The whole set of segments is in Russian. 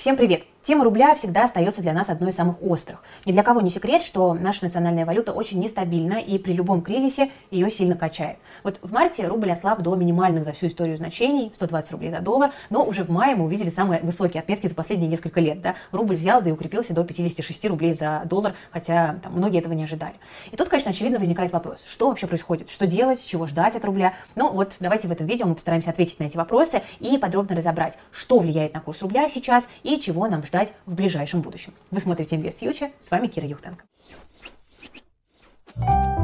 Всем привет! Тема рубля всегда остается для нас одной из самых острых. Ни для кого не секрет, что наша национальная валюта очень нестабильна и при любом кризисе ее сильно качает. Вот в марте рубль ослаб до минимальных за всю историю значений, 120 рублей за доллар, но уже в мае мы увидели самые высокие отметки за последние несколько лет. Да? Рубль взял да и укрепился до 56 рублей за доллар, хотя там, многие этого не ожидали. И тут, конечно, очевидно возникает вопрос, что вообще происходит, что делать, чего ждать от рубля. Ну вот давайте в этом видео мы постараемся ответить на эти вопросы и подробно разобрать, что влияет на курс рубля сейчас и чего нам ждать в ближайшем будущем. Вы смотрите Invest Future, с вами Кира Юхтенко. Ну,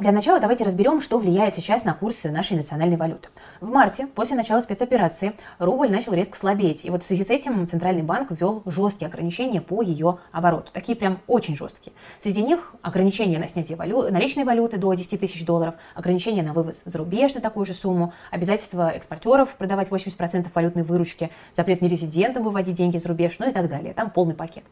для начала давайте разберем, что влияет сейчас на курсы нашей национальной валюты. В марте, после начала спецоперации, рубль начал резко слабеть. И вот в связи с этим Центральный банк ввел жесткие ограничения по ее обороту. Такие прям очень жесткие. Среди них ограничения на снятие валю... наличной валюты до 10 тысяч долларов, ограничения на вывоз за рубеж на такую же сумму, обязательство экспортеров продавать 80% валютной выручки, запрет нерезидентам выводить деньги за рубеж, ну и так далее. Там полный пакет.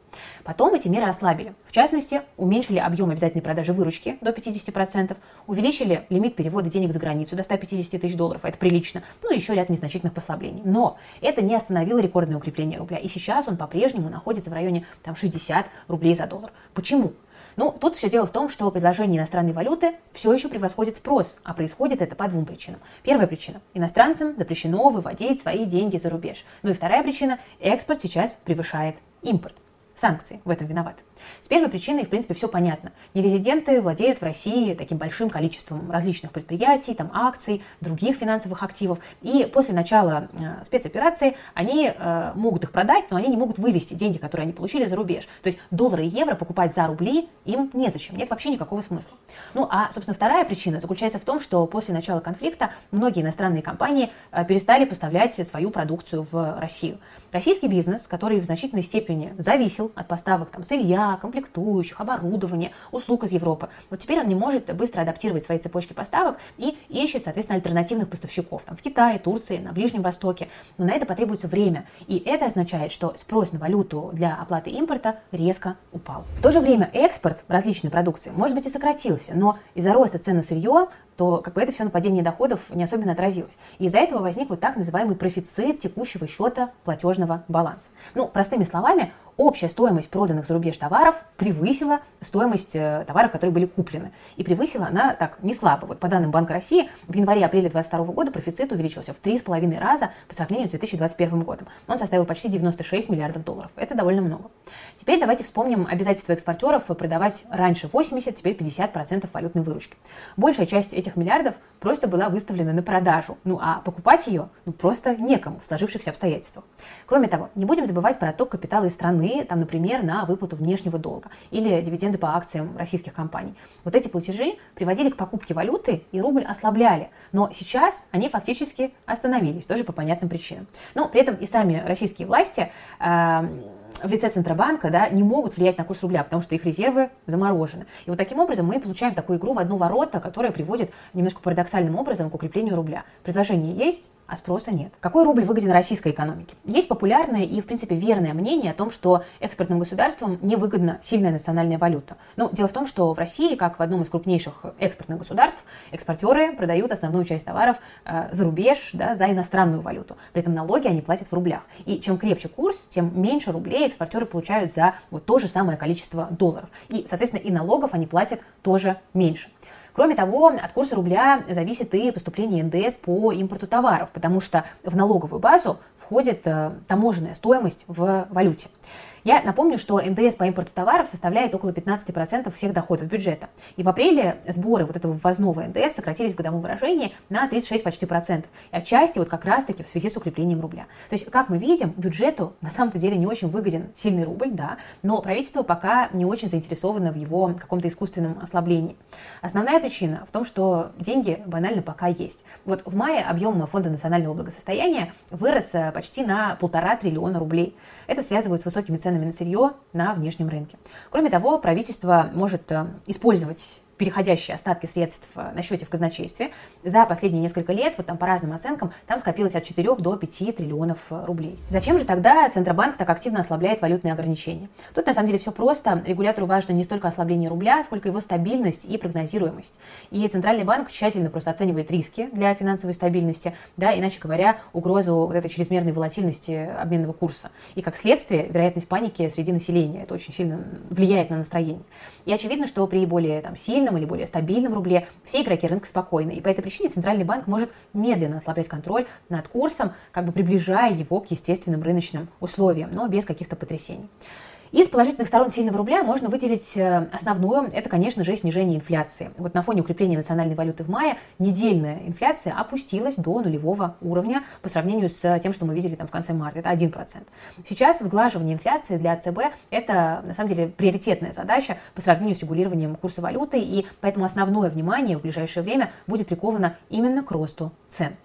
Потом эти меры ослабили. В частности, уменьшили объем обязательной продажи выручки до 50%, 10%, увеличили лимит перевода денег за границу до 150 тысяч долларов, это прилично, ну и еще ряд незначительных послаблений. Но это не остановило рекордное укрепление рубля, и сейчас он по-прежнему находится в районе там, 60 рублей за доллар. Почему? Ну, тут все дело в том, что предложение иностранной валюты все еще превосходит спрос, а происходит это по двум причинам. Первая причина – иностранцам запрещено выводить свои деньги за рубеж. Ну и вторая причина – экспорт сейчас превышает импорт. Санкции в этом виноваты. С первой причиной, в принципе, все понятно. Нерезиденты владеют в России таким большим количеством различных предприятий, там, акций, других финансовых активов. И после начала э, спецоперации они э, могут их продать, но они не могут вывести деньги, которые они получили за рубеж. То есть доллары и евро покупать за рубли им незачем. Нет вообще никакого смысла. Ну, а, собственно, вторая причина заключается в том, что после начала конфликта многие иностранные компании э, перестали поставлять свою продукцию в Россию. Российский бизнес, который в значительной степени зависел от поставок там, сырья, комплектующих, оборудования, услуг из Европы. Вот теперь он не может быстро адаптировать свои цепочки поставок и ищет, соответственно, альтернативных поставщиков там, в Китае, Турции, на Ближнем Востоке. Но на это потребуется время. И это означает, что спрос на валюту для оплаты импорта резко упал. В то же время экспорт различной продукции, может быть, и сократился, но из-за роста цен на сырье то как бы это все нападение доходов не особенно отразилось. И из-за этого возник вот так называемый профицит текущего счета платежного баланса. Ну, простыми словами, общая стоимость проданных за рубеж товаров превысила стоимость э, товаров, которые были куплены. И превысила она так не слабо. Вот по данным Банка России, в январе-апреле 2022 года профицит увеличился в 3,5 раза по сравнению с 2021 годом. Он составил почти 96 миллиардов долларов. Это довольно много. Теперь давайте вспомним обязательства экспортеров продавать раньше 80, теперь 50% валютной выручки. Большая часть этих миллиардов просто была выставлена на продажу. Ну а покупать ее ну, просто некому в сложившихся обстоятельствах. Кроме того, не будем забывать про отток капитала из страны, там, например, на выплату внешнего долга или дивиденды по акциям российских компаний. Вот эти платежи приводили к покупке валюты и рубль ослабляли. Но сейчас они фактически остановились, тоже по понятным причинам. Но при этом и сами российские власти э, в лице Центробанка да, не могут влиять на курс рубля, потому что их резервы заморожены. И вот таким образом мы получаем такую игру в одну ворота, которая приводит немножко парадоксальным образом к укреплению рубля. Предложение есть, а спроса нет. Какой рубль выгоден российской экономике? Есть популярное и, в принципе, верное мнение о том, что экспортным государствам невыгодна сильная национальная валюта. Но дело в том, что в России, как в одном из крупнейших экспортных государств, экспортеры продают основную часть товаров э, за рубеж, да, за иностранную валюту. При этом налоги они платят в рублях. И чем крепче курс, тем меньше рублей экспортеры получают за вот то же самое количество долларов. И, соответственно, и налогов они платят тоже меньше. Кроме того, от курса рубля зависит и поступление НДС по импорту товаров, потому что в налоговую базу входит э, таможенная стоимость в валюте. Я напомню, что НДС по импорту товаров составляет около 15% всех доходов бюджета. И в апреле сборы вот этого ввозного НДС сократились в годовом выражении на 36 почти процентов. И отчасти вот как раз-таки в связи с укреплением рубля. То есть, как мы видим, бюджету на самом-то деле не очень выгоден сильный рубль, да, но правительство пока не очень заинтересовано в его каком-то искусственном ослаблении. Основная причина в том, что деньги банально пока есть. Вот в мае объем фонда национального благосостояния вырос э, почти на полтора триллиона рублей. Это связывают с высокими ценами на сырье на внешнем рынке. Кроме того, правительство может э, использовать переходящие остатки средств на счете в казначействе. За последние несколько лет, вот там по разным оценкам, там скопилось от 4 до 5 триллионов рублей. Зачем же тогда Центробанк так активно ослабляет валютные ограничения? Тут на самом деле все просто. Регулятору важно не столько ослабление рубля, сколько его стабильность и прогнозируемость. И Центральный банк тщательно просто оценивает риски для финансовой стабильности, да, иначе говоря, угрозу вот этой чрезмерной волатильности обменного курса. И как следствие, вероятность паники среди населения. Это очень сильно влияет на настроение. И очевидно, что при более там, сильном или более стабильном рубле все игроки рынка спокойны. И по этой причине Центральный банк может медленно ослаблять контроль над курсом, как бы приближая его к естественным рыночным условиям, но без каких-то потрясений. Из положительных сторон сильного рубля можно выделить э, основную, это, конечно же, снижение инфляции. Вот на фоне укрепления национальной валюты в мае недельная инфляция опустилась до нулевого уровня по сравнению с тем, что мы видели там в конце марта, это 1%. Сейчас сглаживание инфляции для ЦБ – это, на самом деле, приоритетная задача по сравнению с регулированием курса валюты, и поэтому основное внимание в ближайшее время будет приковано именно к росту цен.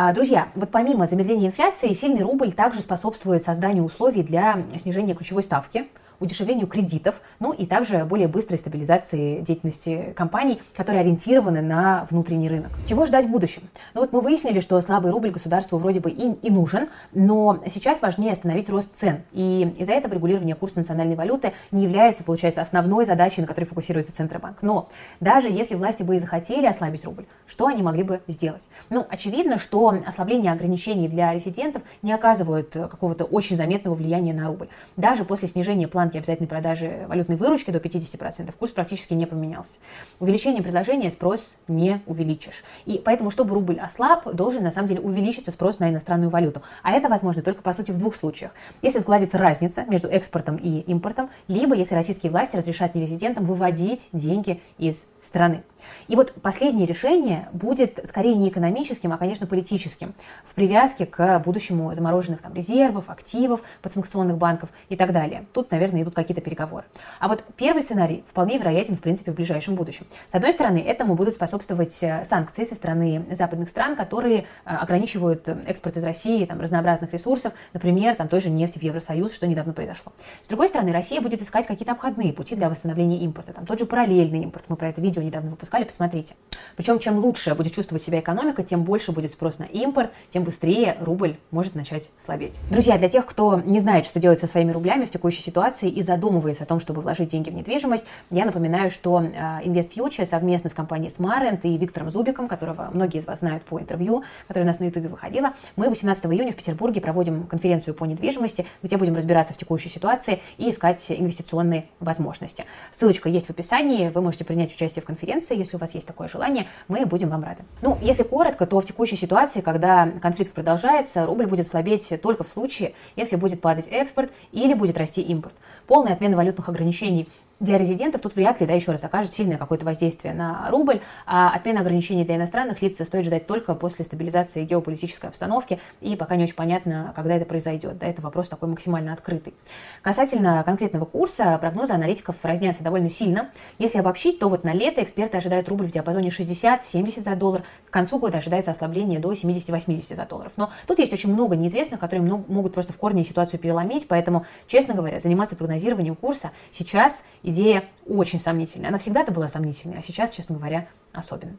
А, друзья, вот помимо замедления инфляции, сильный рубль также способствует созданию условий для снижения ключевой ставки – удешевлению кредитов, ну и также более быстрой стабилизации деятельности компаний, которые ориентированы на внутренний рынок. Чего ждать в будущем? Ну вот мы выяснили, что слабый рубль государству вроде бы и, и нужен, но сейчас важнее остановить рост цен. И из-за этого регулирование курса национальной валюты не является, получается, основной задачей, на которой фокусируется Центробанк. Но даже если власти бы и захотели ослабить рубль, что они могли бы сделать? Ну, очевидно, что ослабление ограничений для резидентов не оказывают какого-то очень заметного влияния на рубль. Даже после снижения плана банке обязательной продажи валютной выручки до 50%, курс практически не поменялся. Увеличение предложения спрос не увеличишь. И поэтому, чтобы рубль ослаб, должен на самом деле увеличиться спрос на иностранную валюту. А это возможно только по сути в двух случаях. Если сгладится разница между экспортом и импортом, либо если российские власти разрешат нерезидентам выводить деньги из страны. И вот последнее решение будет скорее не экономическим, а, конечно, политическим, в привязке к будущему замороженных там, резервов, активов подсанкционных банков и так далее. Тут, наверное, идут какие-то переговоры. А вот первый сценарий вполне вероятен, в принципе, в ближайшем будущем. С одной стороны, этому будут способствовать э, санкции со стороны западных стран, которые э, ограничивают экспорт из России там, разнообразных ресурсов, например, там, той же нефти в Евросоюз, что недавно произошло. С другой стороны, Россия будет искать какие-то обходные пути для восстановления импорта. Там, тот же параллельный импорт. Мы про это видео недавно выпускали посмотрите. Причем, чем лучше будет чувствовать себя экономика, тем больше будет спрос на импорт, тем быстрее рубль может начать слабеть. Друзья, для тех, кто не знает, что делать со своими рублями в текущей ситуации и задумывается о том, чтобы вложить деньги в недвижимость, я напоминаю, что а, Invest Future совместно с компанией Smarent и Виктором Зубиком, которого многие из вас знают по интервью, которое у нас на YouTube выходило, мы 18 июня в Петербурге проводим конференцию по недвижимости, где будем разбираться в текущей ситуации и искать инвестиционные возможности. Ссылочка есть в описании, вы можете принять участие в конференции, если у вас есть такое желание, мы будем вам рады. Ну, если коротко, то в текущей ситуации, когда конфликт продолжается, рубль будет слабеть только в случае, если будет падать экспорт или будет расти импорт. Полная отмена валютных ограничений для резидентов тут вряд ли, да, еще раз окажет сильное какое-то воздействие на рубль, а отмена ограничений для иностранных лиц стоит ждать только после стабилизации геополитической обстановки, и пока не очень понятно, когда это произойдет, да, это вопрос такой максимально открытый. Касательно конкретного курса, прогнозы аналитиков разнятся довольно сильно. Если обобщить, то вот на лето эксперты ожидают рубль в диапазоне 60-70 за доллар, к концу года ожидается ослабление до 70-80 за долларов. Но тут есть очень много неизвестных, которые могут просто в корне ситуацию переломить, поэтому, честно говоря, заниматься прогнозированием курса сейчас идея очень сомнительная. Она всегда-то была сомнительной, а сейчас, честно говоря, особенно.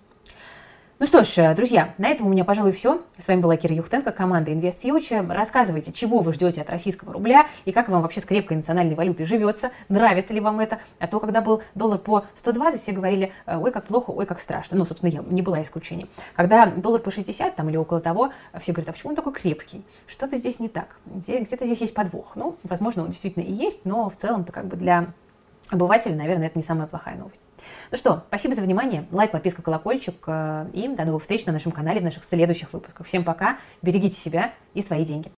Ну что ж, э, друзья, на этом у меня, пожалуй, все. С вами была Кира Юхтенко, команда Invest Future. Рассказывайте, чего вы ждете от российского рубля и как вам вообще с крепкой национальной валютой живется, нравится ли вам это. А то, когда был доллар по 120, все говорили, э, ой, как плохо, ой, как страшно. Ну, собственно, я не была исключением. Когда доллар по 60 там или около того, все говорят, а почему он такой крепкий? Что-то здесь не так. Где-то здесь есть подвох. Ну, возможно, он действительно и есть, но в целом-то как бы для обывателя, наверное, это не самая плохая новость. Ну что, спасибо за внимание. Лайк, подписка, колокольчик. Э, и до новых встреч на нашем канале в наших следующих выпусках. Всем пока. Берегите себя и свои деньги.